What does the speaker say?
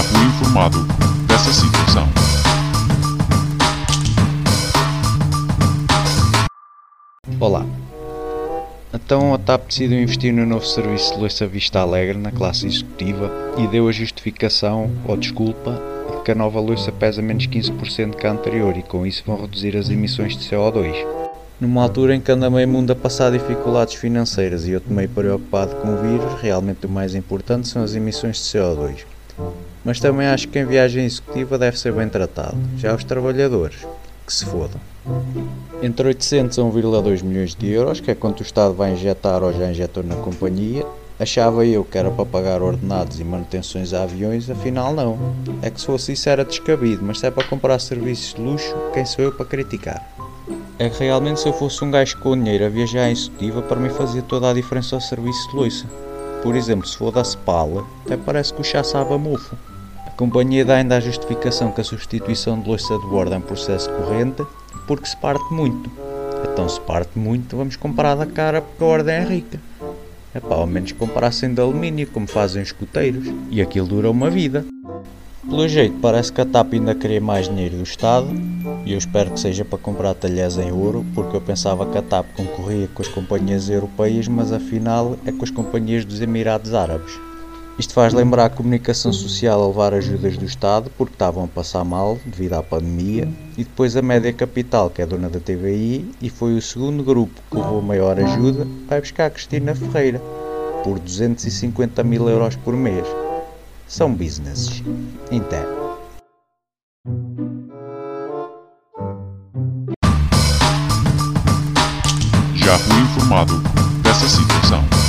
Fui informado dessa situação. Olá. Então a TAP decidiu investir no novo serviço de Loiça Vista Alegre na classe executiva e deu a justificação, ou desculpa, de que a nova Loiça pesa menos 15% que a anterior e com isso vão reduzir as emissões de CO2. Numa altura em que anda meio mundo a passar dificuldades financeiras e eu estou meio preocupado com o vírus, realmente o mais importante são as emissões de CO2. Mas também acho que em viagem executiva deve ser bem tratado. Já os trabalhadores, que se fodam. Entre 800 a 1,2 milhões de euros, que é quanto o Estado vai injetar ou já injetou na companhia, achava eu que era para pagar ordenados e manutenções a aviões, afinal não. É que se fosse isso era descabido, mas se é para comprar serviços de luxo, quem sou eu para criticar? É que realmente se eu fosse um gajo com dinheiro a viajar em executiva, para mim fazia toda a diferença ao serviço de loiça. Por exemplo, se for da Spala, até parece que o chá sabe a mofo. A companhia dá ainda a justificação que a substituição de louça de bordo é um processo corrente porque se parte muito. Então se parte muito, vamos comprar da cara porque a ordem é rica. É pá, ao menos comprassem de alumínio, como fazem os coteiros, e aquilo dura uma vida. Pelo jeito, parece que a TAP ainda queria mais dinheiro do Estado, e eu espero que seja para comprar talheres em ouro, porque eu pensava que a TAP concorria com as companhias europeias, mas afinal é com as companhias dos Emirados Árabes. Isto faz lembrar a comunicação social a levar ajudas do Estado porque estavam a passar mal devido à pandemia e depois a Média Capital, que é dona da TVI e foi o segundo grupo que levou maior ajuda, vai buscar a Cristina Ferreira por 250 mil euros por mês. São businesses. Então. Já fui informado dessa situação.